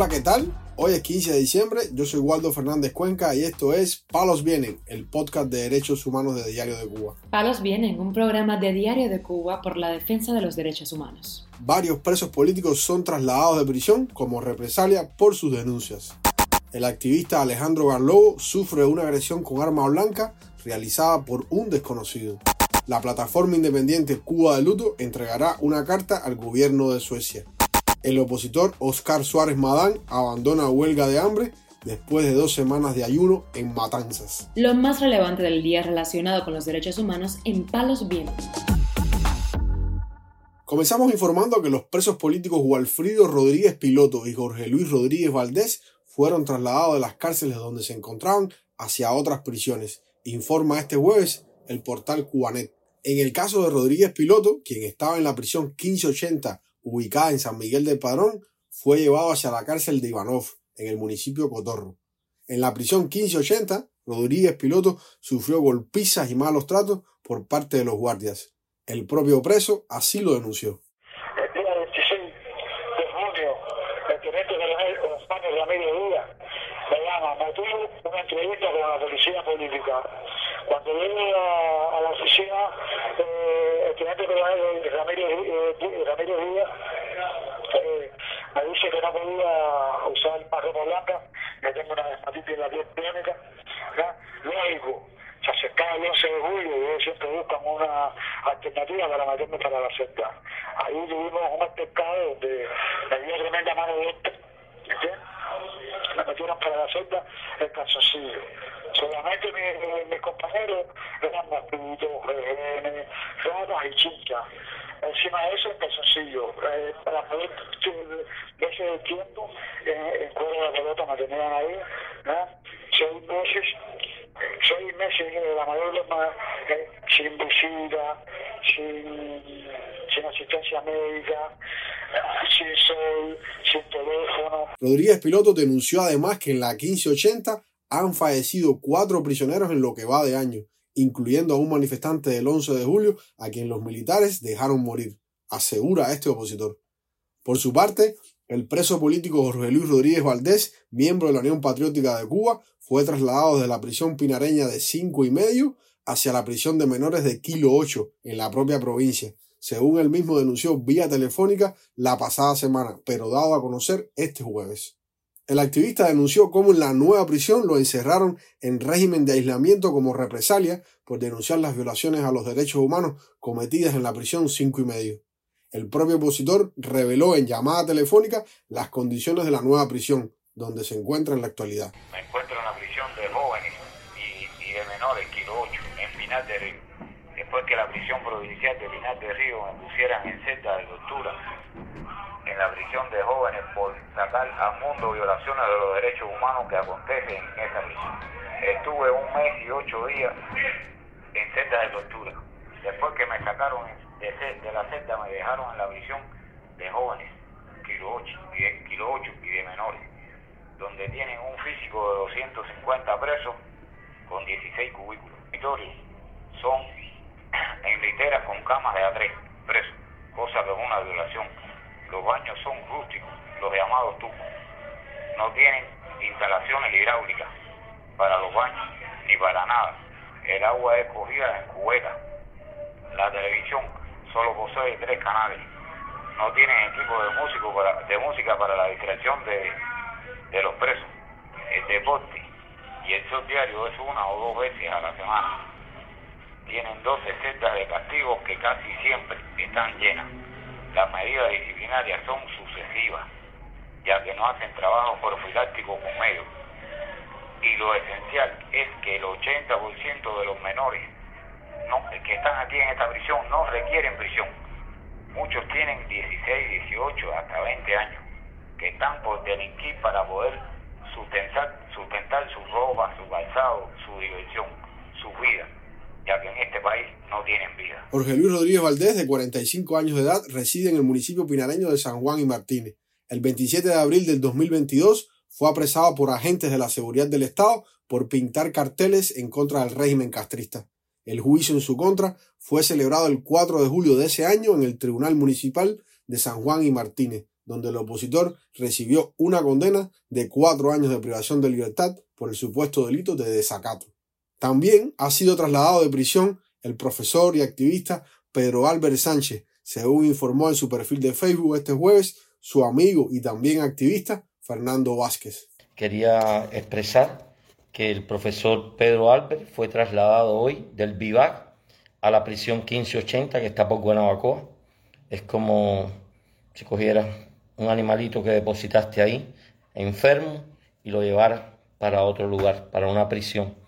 Hola, ¿qué tal? Hoy es 15 de diciembre, yo soy Waldo Fernández Cuenca y esto es Palos Vienen, el podcast de derechos humanos de Diario de Cuba. Palos Vienen, un programa de Diario de Cuba por la defensa de los derechos humanos. Varios presos políticos son trasladados de prisión como represalia por sus denuncias. El activista Alejandro Garlobo sufre una agresión con arma blanca realizada por un desconocido. La plataforma independiente Cuba de Luto entregará una carta al gobierno de Suecia. El opositor Oscar Suárez Madán abandona huelga de hambre después de dos semanas de ayuno en Matanzas. Lo más relevante del día relacionado con los derechos humanos en Palos Vientos. Comenzamos informando que los presos políticos Walfrido Rodríguez Piloto y Jorge Luis Rodríguez Valdés fueron trasladados de las cárceles donde se encontraban hacia otras prisiones, informa este jueves el portal Cubanet. En el caso de Rodríguez Piloto, quien estaba en la prisión 1580 ubicada en San Miguel del Padrón, fue llevado hacia la cárcel de Ivanov, en el municipio Cotorro. En la prisión 1580, Rodríguez Piloto sufrió golpizas y malos tratos por parte de los guardias. El propio preso así lo denunció. El día 26 de junio, el teniente coronel Osvaldo Ramírez Díaz me llama, me tuvo una entrevista con la policía política. Cuando llego a, a la oficina, Ramírez, eh, Ramírez Díaz eh, me dice que no podía usar el ropa blanca, que tengo una dermatitis en la piel crónica. Luego, se acercaba el 11 de julio y ellos siempre buscan una alternativa para meterme para la celda. Ahí tuvimos un altercado donde me dio tremenda mano de este. Me metieron para la celda el calzoncillo. Solamente mis, mis compañeros eran mosquitos, rehenes, ratas y chinchas. Encima de eso el calzoncillo. Eh, para poder ese tiempo, eh, en cuero de pelota me tenían ahí, ¿no? seis meses seis meses de la mayor eh, sin visita, sin, asistencia médica, sin teléfono. Rodríguez Piloto denunció además que en la 1580 han fallecido cuatro prisioneros en lo que va de año, incluyendo a un manifestante del 11 de julio a quien los militares dejaron morir, asegura este opositor. Por su parte, el preso político Jorge Luis Rodríguez Valdés, miembro de la Unión Patriótica de Cuba, fue trasladado desde la prisión pinareña de cinco y medio hacia la prisión de menores de Kilo 8 en la propia provincia, según él mismo denunció vía telefónica la pasada semana, pero dado a conocer este jueves. El activista denunció cómo en la nueva prisión lo encerraron en régimen de aislamiento como represalia por denunciar las violaciones a los derechos humanos cometidas en la prisión cinco y medio. El propio opositor reveló en llamada telefónica las condiciones de la nueva prisión, donde se encuentra en la actualidad encuentro en la prisión de jóvenes y, y de menores, Kilo 8, en Pinar de Río. Después que la prisión provincial de Pinar de Río me pusieran en celda de tortura, en la prisión de jóvenes por sacar al mundo violaciones de los derechos humanos que acontecen en esa prisión. Estuve un mes y ocho días en celda de tortura. Después que me sacaron de, la celda, me dejaron en la prisión de jóvenes, kilo 8, y de, kilo 8 y de menores, donde tienen un físico de 250 presos con 16 cubículos. Son camas de A3 presos, cosa que es una violación. Los baños son rústicos, los llamados tubos. No tienen instalaciones hidráulicas para los baños ni para nada. El agua es cogida en cubetas la televisión solo posee tres canales. No tienen equipo de, música para la distracción de, de los presos. El deporte y el sol diario es una o dos veces a la semana. Tienen 12 celdas de castigos que casi siempre están llenas. Las medidas disciplinarias son sucesivas, ya que no hacen trabajo profiláctico con ellos. Y lo esencial es que el 80% de los menores no, que están aquí en esta prisión no requieren prisión. Muchos tienen 16, 18, hasta 20 años, que están por delinquir para poder sustentar, sustentar su ropa, su calzado, su diversión, su vida, ya que en este país no tienen vida. Jorge Luis Rodríguez Valdés, de 45 años de edad, reside en el municipio pinareño de San Juan y Martínez. El 27 de abril del 2022 fue apresado por agentes de la seguridad del Estado por pintar carteles en contra del régimen castrista. El juicio en su contra fue celebrado el 4 de julio de ese año en el Tribunal Municipal de San Juan y Martínez, donde el opositor recibió una condena de cuatro años de privación de libertad por el supuesto delito de desacato. También ha sido trasladado de prisión el profesor y activista Pedro Álvarez Sánchez, según informó en su perfil de Facebook este jueves su amigo y también activista Fernando Vázquez. Quería expresar que el profesor Pedro Álvarez fue trasladado hoy del Vivac a la prisión 1580 que está por Guanabacoa. Es como si cogieras un animalito que depositaste ahí, enfermo, y lo llevaras para otro lugar, para una prisión.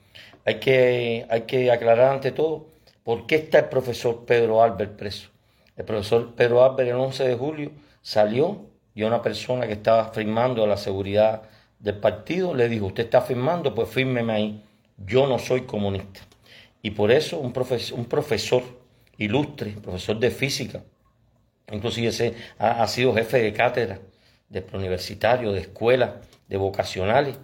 Hay que, hay que aclarar ante todo por qué está el profesor Pedro Álvarez preso. El profesor Pedro Álvarez el 11 de julio salió y una persona que estaba firmando la seguridad del partido le dijo, usted está firmando, pues fírmeme ahí. Yo no soy comunista. Y por eso un profesor, un profesor ilustre, profesor de física, inclusive ha, ha sido jefe de cátedra, de preuniversitario, de escuela, de vocacionales,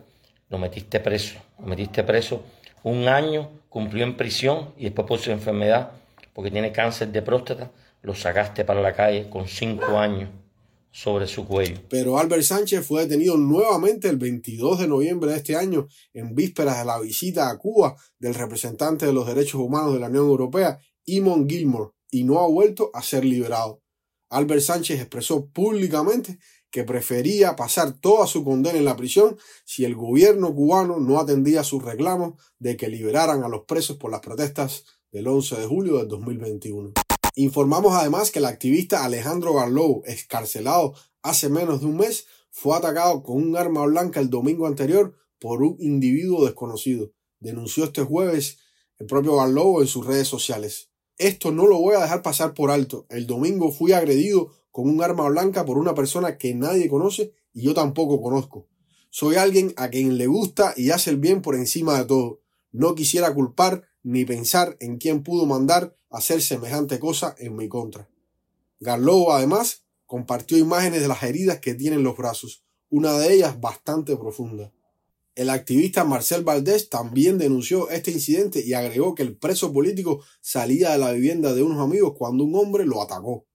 lo metiste preso, lo metiste preso un año, cumplió en prisión y después por su enfermedad, porque tiene cáncer de próstata, lo sacaste para la calle con cinco años sobre su cuello. Pero Albert Sánchez fue detenido nuevamente el 22 de noviembre de este año, en vísperas de la visita a Cuba del representante de los derechos humanos de la Unión Europea, Imon Gilmore, y no ha vuelto a ser liberado. Albert Sánchez expresó públicamente que prefería pasar toda su condena en la prisión si el gobierno cubano no atendía sus reclamos de que liberaran a los presos por las protestas del 11 de julio del 2021. Informamos además que el activista Alejandro Garlow, excarcelado hace menos de un mes, fue atacado con un arma blanca el domingo anterior por un individuo desconocido. Denunció este jueves el propio Garlow en sus redes sociales. Esto no lo voy a dejar pasar por alto. El domingo fui agredido con un arma blanca por una persona que nadie conoce y yo tampoco conozco. Soy alguien a quien le gusta y hace el bien por encima de todo. No quisiera culpar ni pensar en quién pudo mandar hacer semejante cosa en mi contra. Garlow, además, compartió imágenes de las heridas que tiene en los brazos, una de ellas bastante profunda. El activista Marcel Valdés también denunció este incidente y agregó que el preso político salía de la vivienda de unos amigos cuando un hombre lo atacó.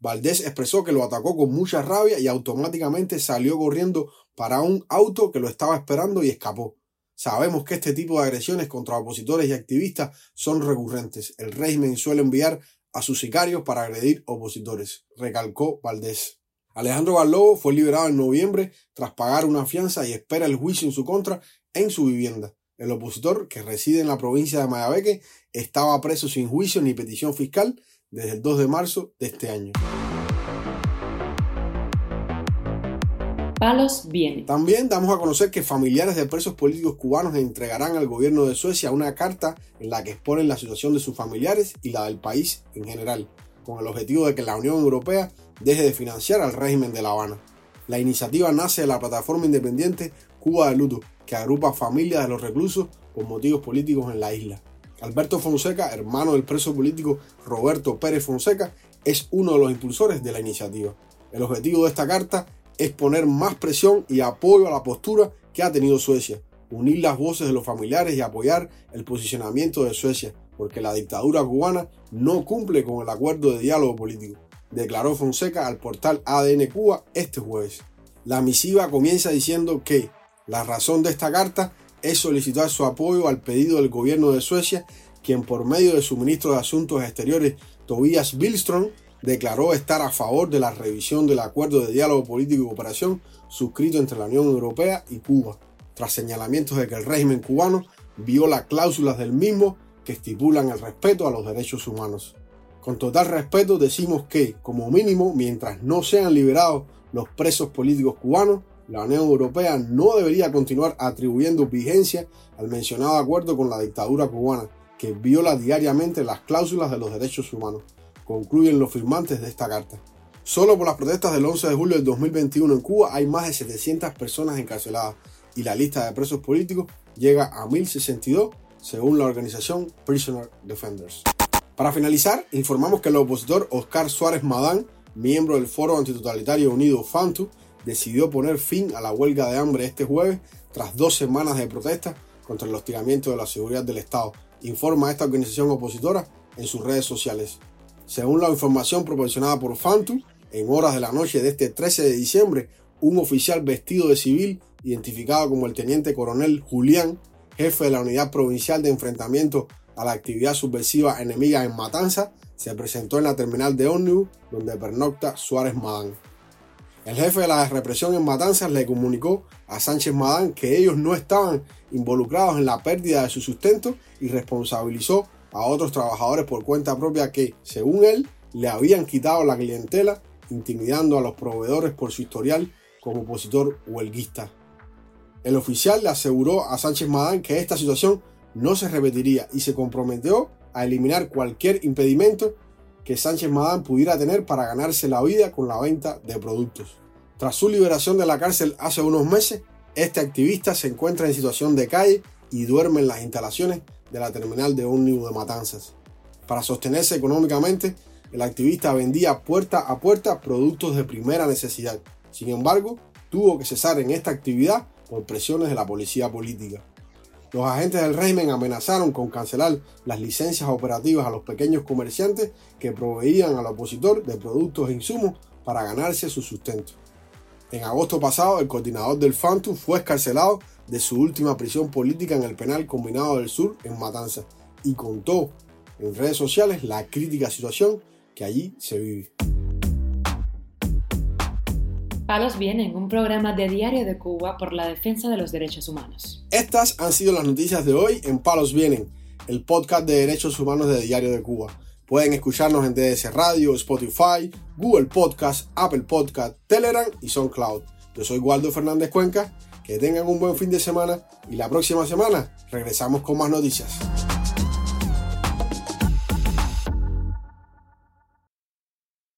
Valdés expresó que lo atacó con mucha rabia y automáticamente salió corriendo para un auto que lo estaba esperando y escapó. Sabemos que este tipo de agresiones contra opositores y activistas son recurrentes. El régimen suele enviar a sus sicarios para agredir opositores, recalcó Valdés. Alejandro Barlobo fue liberado en noviembre tras pagar una fianza y espera el juicio en su contra en su vivienda. El opositor, que reside en la provincia de Mayabeque, estaba preso sin juicio ni petición fiscal desde el 2 de marzo de este año. Palos viene. También damos a conocer que familiares de presos políticos cubanos entregarán al gobierno de Suecia una carta en la que exponen la situación de sus familiares y la del país en general, con el objetivo de que la Unión Europea deje de financiar al régimen de La Habana. La iniciativa nace de la plataforma independiente Cuba de Luto, que agrupa familias de los reclusos por motivos políticos en la isla. Alberto Fonseca, hermano del preso político Roberto Pérez Fonseca, es uno de los impulsores de la iniciativa. El objetivo de esta carta es poner más presión y apoyo a la postura que ha tenido Suecia, unir las voces de los familiares y apoyar el posicionamiento de Suecia, porque la dictadura cubana no cumple con el acuerdo de diálogo político, declaró Fonseca al portal ADN Cuba este jueves. La misiva comienza diciendo que la razón de esta carta es solicitar su apoyo al pedido del gobierno de Suecia, quien por medio de su ministro de Asuntos Exteriores, Tobias Billström, declaró estar a favor de la revisión del acuerdo de diálogo político y cooperación suscrito entre la Unión Europea y Cuba, tras señalamientos de que el régimen cubano viola cláusulas del mismo que estipulan el respeto a los derechos humanos. Con total respeto decimos que, como mínimo, mientras no sean liberados los presos políticos cubanos, la Unión Europea no debería continuar atribuyendo vigencia al mencionado acuerdo con la dictadura cubana, que viola diariamente las cláusulas de los derechos humanos concluyen los firmantes de esta carta. Solo por las protestas del 11 de julio del 2021 en Cuba hay más de 700 personas encarceladas y la lista de presos políticos llega a 1062 según la organización Prisoner Defenders. Para finalizar, informamos que el opositor Oscar Suárez Madán, miembro del Foro Antitotalitario Unido FANTU, decidió poner fin a la huelga de hambre este jueves tras dos semanas de protestas contra el hostigamiento de la seguridad del Estado, informa esta organización opositora en sus redes sociales. Según la información proporcionada por Fantu, en horas de la noche de este 13 de diciembre, un oficial vestido de civil, identificado como el teniente coronel Julián, jefe de la unidad provincial de enfrentamiento a la actividad subversiva enemiga en Matanza, se presentó en la terminal de ómnibus donde pernocta Suárez Madán. El jefe de la represión en Matanzas le comunicó a Sánchez Madán que ellos no estaban involucrados en la pérdida de su sustento y responsabilizó a otros trabajadores por cuenta propia que, según él, le habían quitado la clientela, intimidando a los proveedores por su historial como opositor huelguista. El oficial le aseguró a Sánchez Madán que esta situación no se repetiría y se comprometió a eliminar cualquier impedimento que Sánchez Madán pudiera tener para ganarse la vida con la venta de productos. Tras su liberación de la cárcel hace unos meses, este activista se encuentra en situación de calle y duerme en las instalaciones de la terminal de ómnibus de Matanzas. Para sostenerse económicamente, el activista vendía puerta a puerta productos de primera necesidad. Sin embargo, tuvo que cesar en esta actividad por presiones de la policía política. Los agentes del régimen amenazaron con cancelar las licencias operativas a los pequeños comerciantes que proveían al opositor de productos e insumos para ganarse su sustento. En agosto pasado, el coordinador del FANTU fue escarcelado de su última prisión política en el penal combinado del sur en Matanza y contó en redes sociales la crítica situación que allí se vive. Palos Vienen, un programa de Diario de Cuba por la defensa de los derechos humanos. Estas han sido las noticias de hoy en Palos Vienen, el podcast de derechos humanos de Diario de Cuba. Pueden escucharnos en DS Radio, Spotify, Google Podcast, Apple Podcast, Telegram y SoundCloud. Yo soy Waldo Fernández Cuenca. Que tengan un buen fin de semana y la próxima semana regresamos con más noticias.